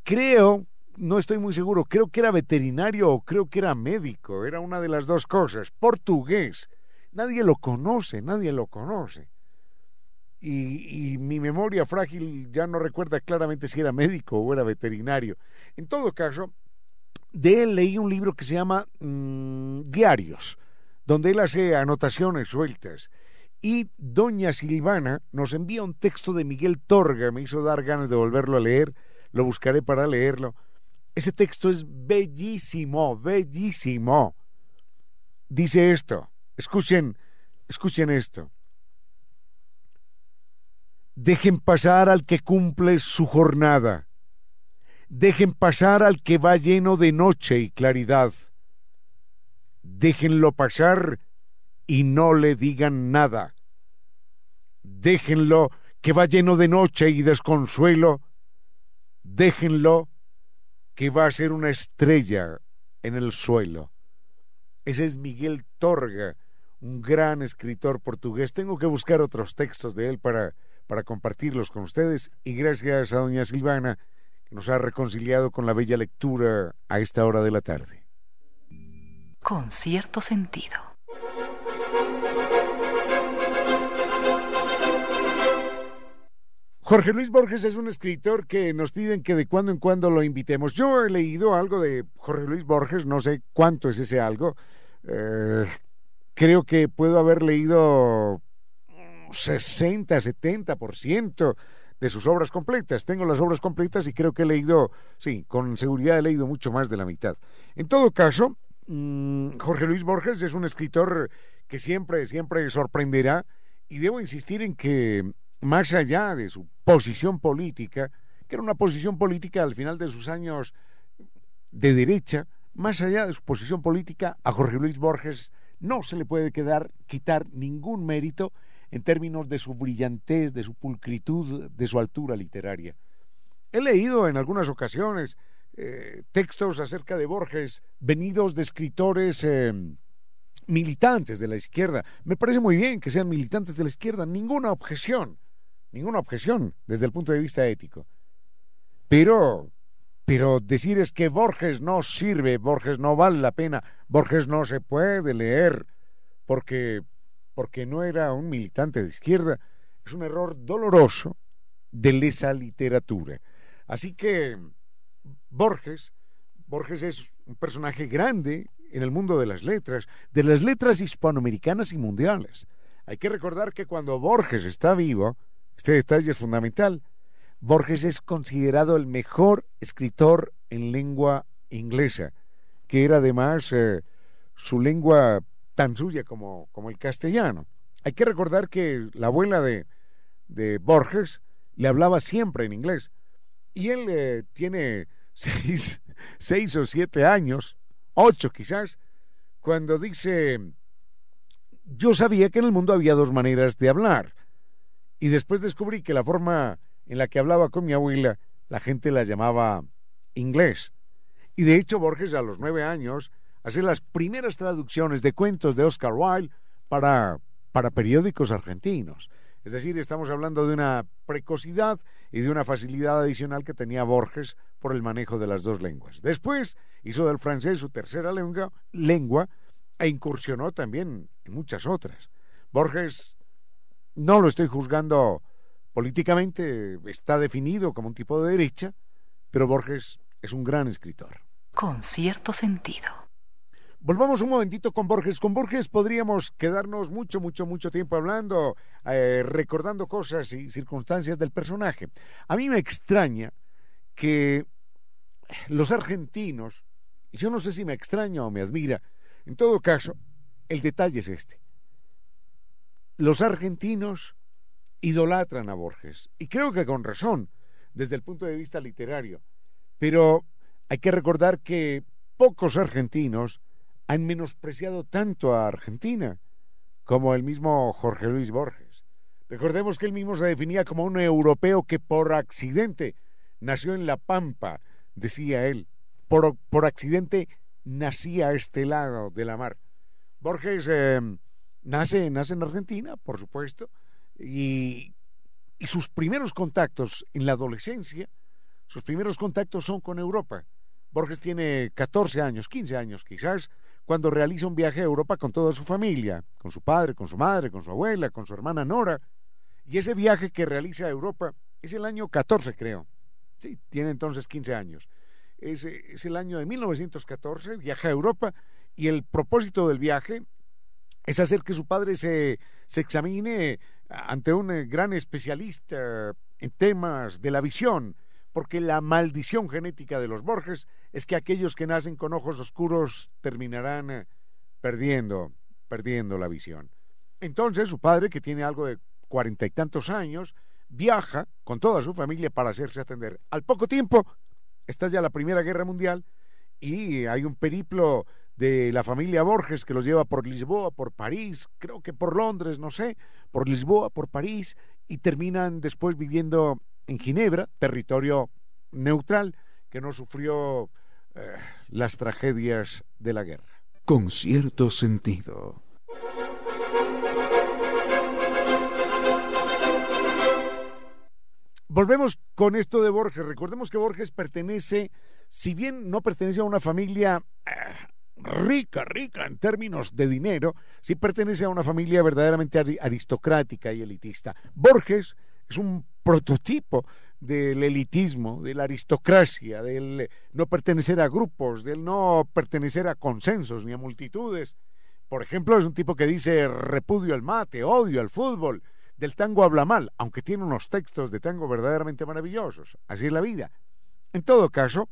Creo no estoy muy seguro, creo que era veterinario o creo que era médico, era una de las dos cosas, portugués. Nadie lo conoce, nadie lo conoce. Y, mi memoria frágil ya no recuerda claramente si era médico o era veterinario. En todo caso, de él leí un libro que se llama mm, Diarios, donde él hace anotaciones sueltas. Y doña Silvana nos envía un texto de Miguel Torga, me hizo dar ganas de volverlo a leer, lo buscaré para leerlo ese texto es bellísimo, bellísimo. Dice esto, escuchen, escuchen esto. Dejen pasar al que cumple su jornada. Dejen pasar al que va lleno de noche y claridad. Déjenlo pasar y no le digan nada. Déjenlo que va lleno de noche y desconsuelo. Déjenlo que va a ser una estrella en el suelo. Ese es Miguel Torga, un gran escritor portugués. Tengo que buscar otros textos de él para, para compartirlos con ustedes y gracias a doña Silvana que nos ha reconciliado con la bella lectura a esta hora de la tarde. Con cierto sentido. Jorge Luis Borges es un escritor que nos piden que de cuando en cuando lo invitemos. Yo he leído algo de Jorge Luis Borges, no sé cuánto es ese algo. Eh, creo que puedo haber leído 60, 70% de sus obras completas. Tengo las obras completas y creo que he leído, sí, con seguridad he leído mucho más de la mitad. En todo caso, mm, Jorge Luis Borges es un escritor que siempre, siempre sorprenderá y debo insistir en que más allá de su posición política, que era una posición política al final de sus años de derecha, más allá de su posición política, a Jorge Luis Borges no se le puede quedar, quitar ningún mérito en términos de su brillantez, de su pulcritud, de su altura literaria. He leído en algunas ocasiones eh, textos acerca de Borges venidos de escritores eh, militantes de la izquierda. Me parece muy bien que sean militantes de la izquierda, ninguna objeción ninguna objeción desde el punto de vista ético. Pero, pero decir es que Borges no sirve, Borges no vale la pena, Borges no se puede leer porque, porque no era un militante de izquierda, es un error doloroso de esa literatura. Así que Borges, Borges es un personaje grande en el mundo de las letras, de las letras hispanoamericanas y mundiales. Hay que recordar que cuando Borges está vivo, este detalle es fundamental. Borges es considerado el mejor escritor en lengua inglesa, que era además eh, su lengua tan suya como, como el castellano. Hay que recordar que la abuela de, de Borges, le hablaba siempre en inglés. Y él eh, tiene *laughs* seis, seis o siete años, ocho quizás, cuando dice, yo sabía que en el mundo había dos maneras de hablar. Y después descubrí que la forma en la que hablaba con mi abuela, la gente la llamaba inglés. Y de hecho Borges a los nueve años hace las primeras traducciones de cuentos de Oscar Wilde para, para periódicos argentinos. Es decir, estamos hablando de una precocidad y de una facilidad adicional que tenía Borges por el manejo de las dos lenguas. Después hizo del francés su tercera lengua, lengua e incursionó también en muchas otras. Borges no lo estoy juzgando políticamente, está definido como un tipo de derecha, pero Borges es un gran escritor. Con cierto sentido. Volvamos un momentito con Borges. Con Borges podríamos quedarnos mucho, mucho, mucho tiempo hablando, eh, recordando cosas y circunstancias del personaje. A mí me extraña que los argentinos, yo no sé si me extraña o me admira, en todo caso, el detalle es este. Los argentinos idolatran a Borges, y creo que con razón, desde el punto de vista literario, pero hay que recordar que pocos argentinos han menospreciado tanto a Argentina como el mismo Jorge Luis Borges. Recordemos que él mismo se definía como un europeo que por accidente nació en La Pampa, decía él. Por, por accidente nacía a este lado de la mar. Borges eh, nace, nace en Argentina, por supuesto, y, y sus primeros contactos en la adolescencia, sus primeros contactos son con Europa. Borges tiene 14 años, 15 años quizás, cuando realiza un viaje a Europa con toda su familia, con su padre, con su madre, con su abuela, con su hermana Nora. Y ese viaje que realiza a Europa es el año 14, creo. Sí, tiene entonces 15 años. Es, es el año de 1914, viaja a Europa y el propósito del viaje es hacer que su padre se, se examine ante un eh, gran especialista en temas de la visión, porque la maldición genética de los Borges es que aquellos que nacen con ojos oscuros terminarán eh, perdiendo, perdiendo la visión. Entonces su padre, que tiene algo de cuarenta y tantos años, viaja con toda su familia para hacerse atender. Al poco tiempo está ya la Primera Guerra Mundial y hay un periplo de la familia Borges que los lleva por Lisboa, por París, creo que por Londres, no sé, por Lisboa, por París, y terminan después viviendo en Ginebra, territorio neutral que no sufrió eh, las tragedias de la guerra. Con cierto sentido. Volvemos con esto de Borges. Recordemos que Borges pertenece, si bien no pertenece a una familia eh, rica, rica en términos de dinero, sí pertenece a una familia verdaderamente aristocrática y elitista. Borges es un prototipo del elitismo, de la aristocracia, del no pertenecer a grupos, del no pertenecer a consensos ni a multitudes. Por ejemplo, es un tipo que dice repudio al mate, odio al fútbol, del tango habla mal, aunque tiene unos textos de tango verdaderamente maravillosos. Así es la vida. En todo caso,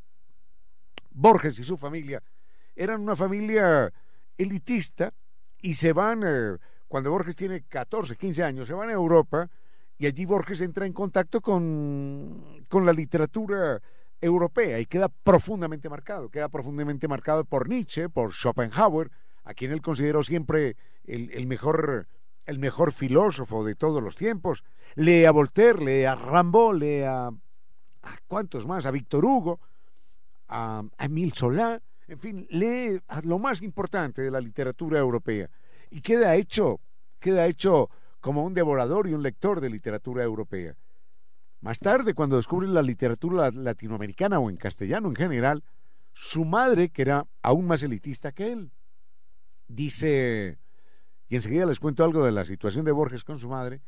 Borges y su familia eran una familia elitista y se van, eh, cuando Borges tiene 14, 15 años, se van a Europa y allí Borges entra en contacto con, con la literatura europea y queda profundamente marcado, queda profundamente marcado por Nietzsche, por Schopenhauer, a quien él consideró siempre el, mejor, el mejor filósofo de todos los tiempos. Lee a Voltaire, lee a Rambaud, lee a, a ¿cuántos más? A Víctor Hugo, a, a Emile Solá, en fin, lee lo más importante de la literatura europea y queda hecho, queda hecho como un devorador y un lector de literatura europea. Más tarde, cuando descubre la literatura latinoamericana o en castellano en general, su madre, que era aún más elitista que él, dice, y enseguida les cuento algo de la situación de Borges con su madre,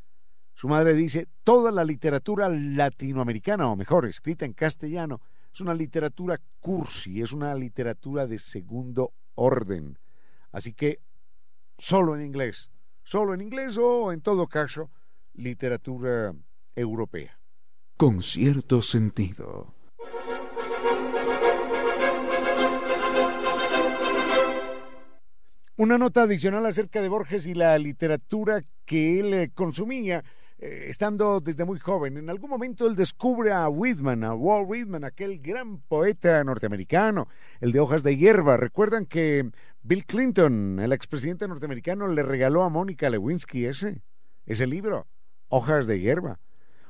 su madre dice, toda la literatura latinoamericana, o mejor, escrita en castellano, es una literatura cursi, es una literatura de segundo orden. Así que solo en inglés solo en inglés o, en todo caso, literatura europea. Con cierto sentido. Una nota adicional acerca de Borges y la literatura que él eh, consumía. Eh, estando desde muy joven. En algún momento él descubre a Whitman, a Walt Whitman, aquel gran poeta norteamericano, el de hojas de hierba. Recuerdan que Bill Clinton, el expresidente norteamericano, le regaló a Mónica Lewinsky ese, ese libro, Hojas de hierba.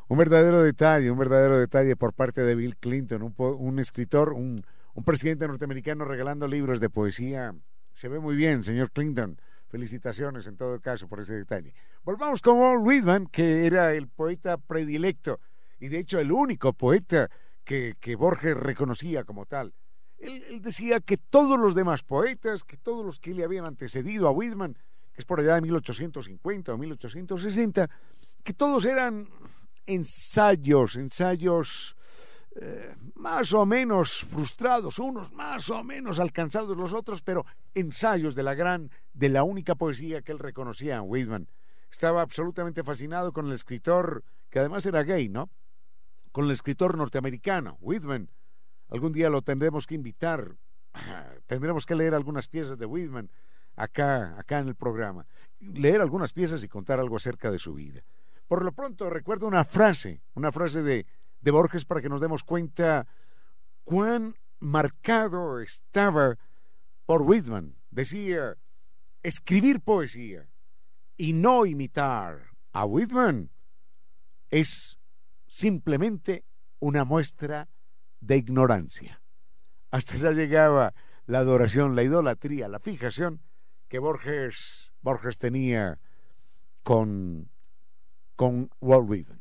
Un verdadero detalle, un verdadero detalle por parte de Bill Clinton, un, un escritor, un, un presidente norteamericano regalando libros de poesía. Se ve muy bien, señor Clinton. Felicitaciones en todo caso por ese detalle. Volvamos con Walt Whitman, que era el poeta predilecto y de hecho el único poeta que, que Borges reconocía como tal. Él, decía que todos los demás poetas, que todos los que le habían antecedido a Whitman, que es por allá de 1850 o 1860, que todos eran ensayos, ensayos eh, más o menos frustrados, unos más o menos alcanzados los otros, pero ensayos de la gran, de la única poesía que él reconocía en Whitman. Estaba absolutamente fascinado con el escritor, que además era gay, ¿no? Con el escritor norteamericano, Whitman. Algún día lo tendremos que invitar, *laughs* tendremos que leer algunas piezas de Whitman acá, acá en el programa. Leer algunas piezas y contar algo acerca de su vida. Por lo pronto recuerdo una frase, una frase de, de Borges para que nos demos cuenta cuán marcado estaba por Whitman. Decía, escribir poesía y no imitar a Whitman es simplemente una muestra de ignorancia. Hasta ya llegaba la adoración, la idolatría, la fijación que Borges, Borges tenía con, con Walt Whitman.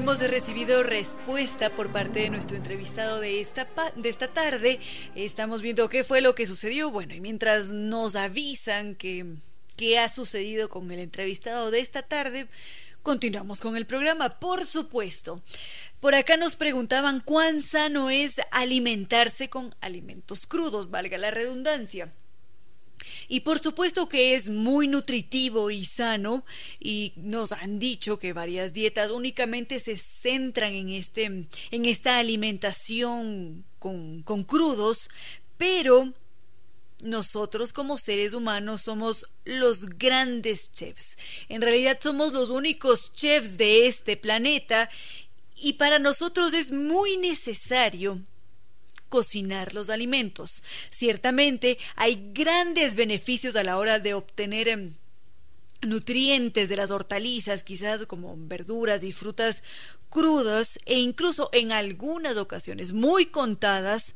Hemos recibido respuesta por parte de nuestro entrevistado de esta, de esta tarde. Estamos viendo qué fue lo que sucedió. Bueno, y mientras nos avisan que qué ha sucedido con el entrevistado de esta tarde, continuamos con el programa, por supuesto. Por acá nos preguntaban cuán sano es alimentarse con alimentos crudos, valga la redundancia. Y por supuesto que es muy nutritivo y sano y nos han dicho que varias dietas únicamente se centran en, este, en esta alimentación con, con crudos, pero nosotros como seres humanos somos los grandes chefs. En realidad somos los únicos chefs de este planeta y para nosotros es muy necesario cocinar los alimentos. Ciertamente hay grandes beneficios a la hora de obtener em, nutrientes de las hortalizas, quizás como verduras y frutas crudas e incluso en algunas ocasiones muy contadas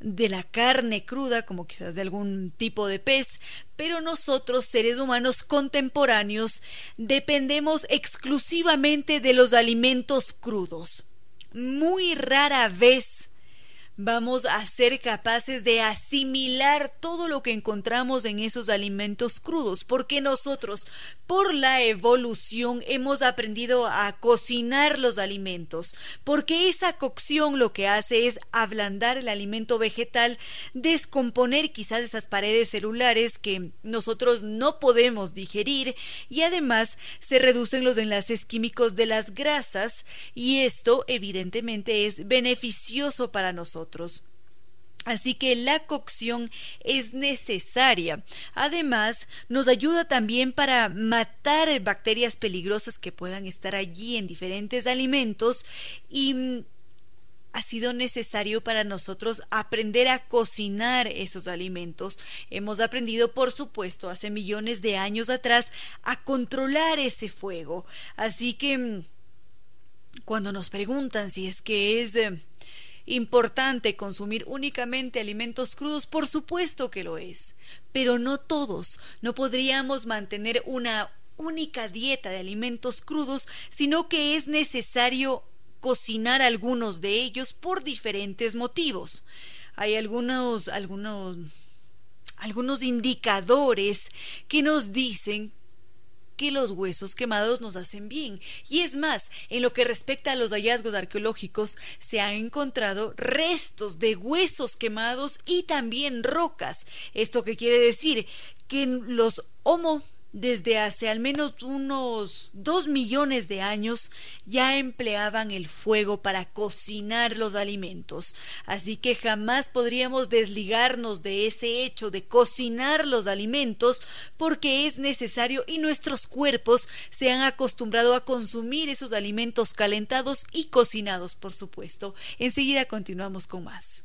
de la carne cruda, como quizás de algún tipo de pez, pero nosotros, seres humanos contemporáneos, dependemos exclusivamente de los alimentos crudos. Muy rara vez vamos a ser capaces de asimilar todo lo que encontramos en esos alimentos crudos, porque nosotros, por la evolución, hemos aprendido a cocinar los alimentos, porque esa cocción lo que hace es ablandar el alimento vegetal, descomponer quizás esas paredes celulares que nosotros no podemos digerir y además se reducen los enlaces químicos de las grasas y esto evidentemente es beneficioso para nosotros. Así que la cocción es necesaria. Además, nos ayuda también para matar bacterias peligrosas que puedan estar allí en diferentes alimentos y mm, ha sido necesario para nosotros aprender a cocinar esos alimentos. Hemos aprendido, por supuesto, hace millones de años atrás a controlar ese fuego. Así que mm, cuando nos preguntan si es que es eh, importante consumir únicamente alimentos crudos? Por supuesto que lo es, pero no todos. No podríamos mantener una única dieta de alimentos crudos, sino que es necesario cocinar algunos de ellos por diferentes motivos. Hay algunos algunos algunos indicadores que nos dicen que los huesos quemados nos hacen bien. Y es más, en lo que respecta a los hallazgos arqueológicos, se han encontrado restos de huesos quemados y también rocas. ¿Esto quiere decir? Que los Homo desde hace al menos unos dos millones de años ya empleaban el fuego para cocinar los alimentos. Así que jamás podríamos desligarnos de ese hecho de cocinar los alimentos porque es necesario y nuestros cuerpos se han acostumbrado a consumir esos alimentos calentados y cocinados, por supuesto. Enseguida continuamos con más.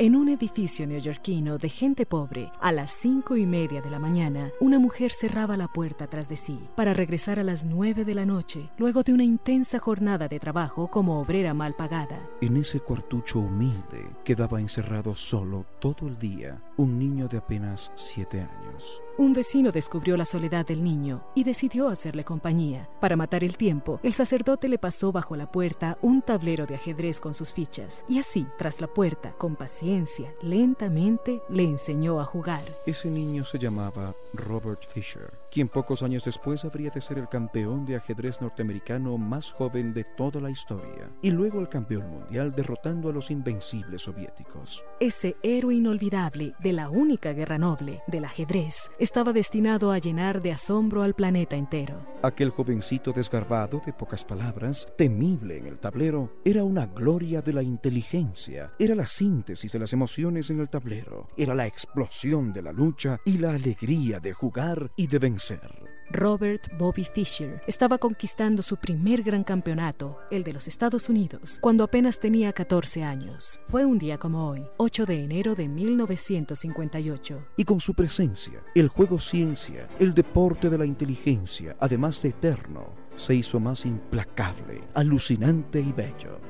en un edificio neoyorquino de gente pobre, a las cinco y media de la mañana, una mujer cerraba la puerta tras de sí para regresar a las nueve de la noche, luego de una intensa jornada de trabajo como obrera mal pagada. En ese cuartucho humilde quedaba encerrado solo todo el día un niño de apenas siete años. Un vecino descubrió la soledad del niño y decidió hacerle compañía. Para matar el tiempo, el sacerdote le pasó bajo la puerta un tablero de ajedrez con sus fichas, y así, tras la puerta, con paciencia, lentamente, le enseñó a jugar. Ese niño se llamaba Robert Fisher, quien pocos años después habría de ser el campeón de ajedrez norteamericano más joven de toda la historia, y luego el campeón mundial derrotando a los invencibles soviéticos. Ese héroe inolvidable de la única guerra noble, del ajedrez, estaba destinado a llenar de asombro al planeta entero. Aquel jovencito desgarbado, de pocas palabras, temible en el tablero, era una gloria de la inteligencia, era la síntesis de las emociones en el tablero, era la explosión de la lucha y la alegría de jugar y de vencer. Robert Bobby Fischer estaba conquistando su primer gran campeonato, el de los Estados Unidos, cuando apenas tenía 14 años. Fue un día como hoy, 8 de enero de 1958. Y con su presencia, el juego ciencia, el deporte de la inteligencia, además de eterno, se hizo más implacable, alucinante y bello.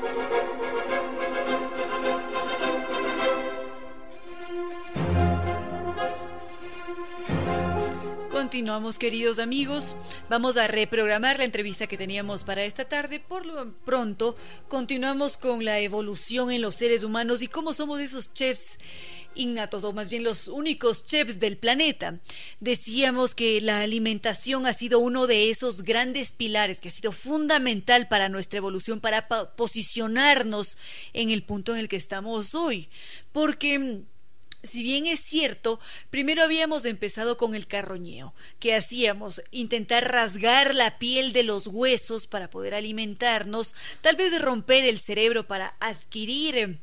Continuamos, queridos amigos. Vamos a reprogramar la entrevista que teníamos para esta tarde. Por lo pronto, continuamos con la evolución en los seres humanos y cómo somos esos chefs innatos, o más bien los únicos chefs del planeta. Decíamos que la alimentación ha sido uno de esos grandes pilares que ha sido fundamental para nuestra evolución, para posicionarnos en el punto en el que estamos hoy. Porque si bien es cierto, primero habíamos empezado con el carroñeo, que hacíamos intentar rasgar la piel de los huesos para poder alimentarnos, tal vez romper el cerebro para adquirir eh,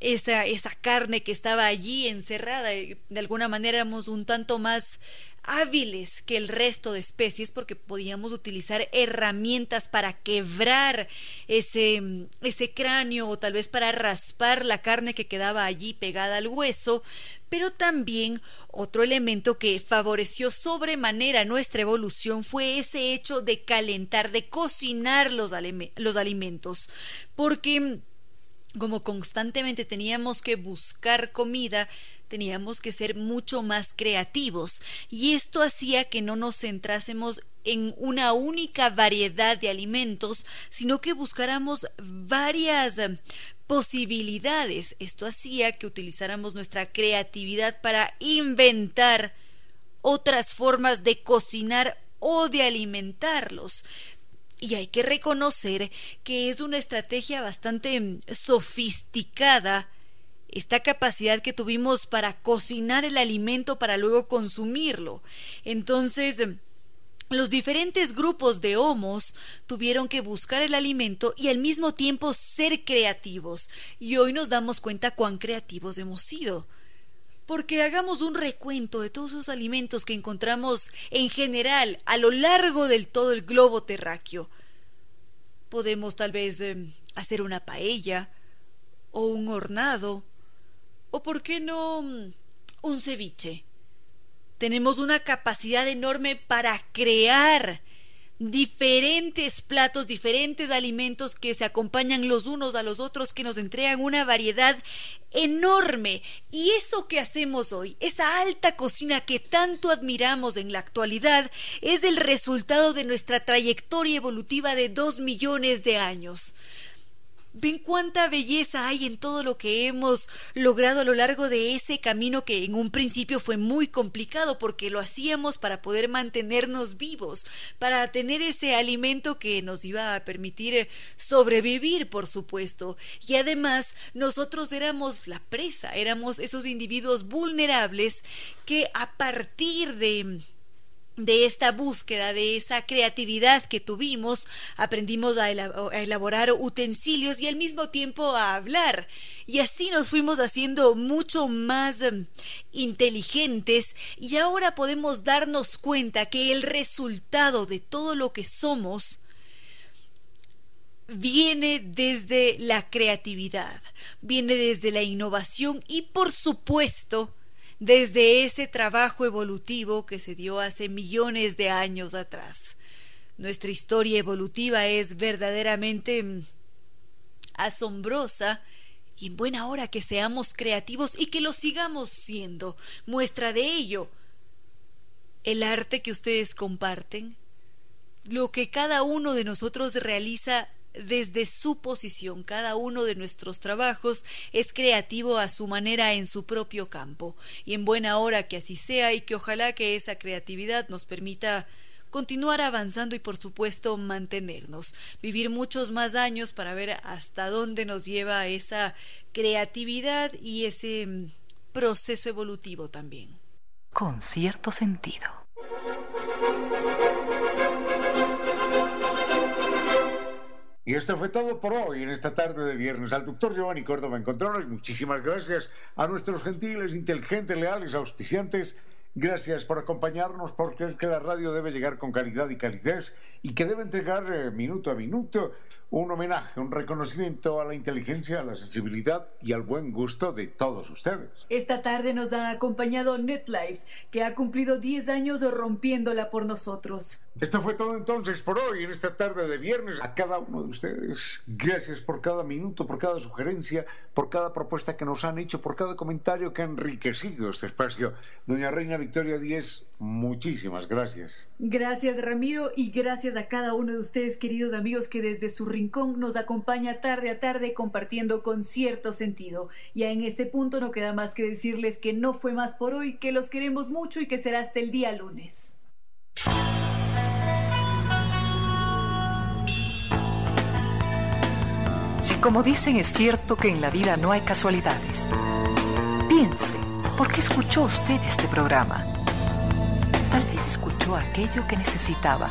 esa, esa carne que estaba allí encerrada. De alguna manera éramos un tanto más hábiles que el resto de especies porque podíamos utilizar herramientas para quebrar ese, ese cráneo o tal vez para raspar la carne que quedaba allí pegada al hueso, pero también otro elemento que favoreció sobremanera nuestra evolución fue ese hecho de calentar, de cocinar los, los alimentos, porque como constantemente teníamos que buscar comida, teníamos que ser mucho más creativos y esto hacía que no nos centrásemos en una única variedad de alimentos, sino que buscáramos varias eh, posibilidades. Esto hacía que utilizáramos nuestra creatividad para inventar otras formas de cocinar o de alimentarlos. Y hay que reconocer que es una estrategia bastante mm, sofisticada esta capacidad que tuvimos para cocinar el alimento para luego consumirlo. Entonces, mm, los diferentes grupos de homos tuvieron que buscar el alimento y al mismo tiempo ser creativos. Y hoy nos damos cuenta cuán creativos hemos sido. Porque hagamos un recuento de todos esos alimentos que encontramos en general a lo largo del todo el globo terráqueo. Podemos tal vez em, hacer una paella o un hornado o por qué no mm, un ceviche tenemos una capacidad enorme para crear diferentes platos, diferentes alimentos que se acompañan los unos a los otros, que nos entregan una variedad enorme. Y eso que hacemos hoy, esa alta cocina que tanto admiramos en la actualidad, es el resultado de nuestra trayectoria evolutiva de dos millones de años. Ven cuánta belleza hay en todo lo que hemos logrado a lo largo de ese camino que en un principio fue muy complicado porque lo hacíamos para poder mantenernos vivos, para tener ese alimento que nos iba a permitir eh, sobrevivir, por supuesto. Y además nosotros éramos la presa, éramos esos individuos vulnerables que a partir de de esta búsqueda, de esa creatividad que tuvimos, aprendimos a, elaborar utensilios y al mismo tiempo a hablar. Y así nos fuimos haciendo mucho más em, inteligentes y ahora podemos darnos cuenta que el resultado de todo lo que somos viene desde la creatividad, viene desde la innovación y por supuesto desde ese trabajo evolutivo que se dio hace millones de años atrás. Nuestra historia evolutiva es verdaderamente mm, asombrosa y en buena hora que seamos creativos y que lo sigamos siendo. Muestra de ello el arte que ustedes comparten, lo que cada uno de nosotros realiza desde su posición. Cada uno de nuestros trabajos es creativo a su manera en su propio campo. Y en buena hora que así sea y que ojalá que esa creatividad nos permita continuar avanzando y por supuesto mantenernos, vivir muchos más años para ver hasta dónde nos lleva esa creatividad y ese mm, proceso evolutivo también. Con cierto sentido. Y esto fue todo por hoy en esta tarde de viernes. Al doctor Giovanni Córdoba en muchísimas gracias a nuestros gentiles, inteligentes, leales, auspiciantes. Gracias por acompañarnos, porque es que la radio debe llegar con calidad y calidez y que debe entregar eh, minuto a minuto un homenaje, un reconocimiento a la inteligencia, a la sensibilidad y al buen gusto de todos ustedes. Esta tarde nos ha acompañado NetLife, que ha cumplido 10 años rompiéndola por nosotros. Esto fue todo entonces por hoy, en esta tarde de viernes. A cada uno de ustedes, gracias por cada minuto, por cada sugerencia, por cada propuesta que nos han hecho, por cada comentario que ha enriquecido este espacio. Doña Reina Victoria Díez, muchísimas gracias. Gracias Ramiro y gracias a cada uno de ustedes, queridos amigos, que desde su rincón nos acompaña tarde a tarde compartiendo con cierto sentido. Ya en este punto no queda más que decirles que no fue más por hoy, que los queremos mucho y que será hasta el día lunes. Si como dicen es cierto que en la vida no hay casualidades, piense, ¿por qué escuchó usted este programa? Tal vez escuchó aquello que necesitaba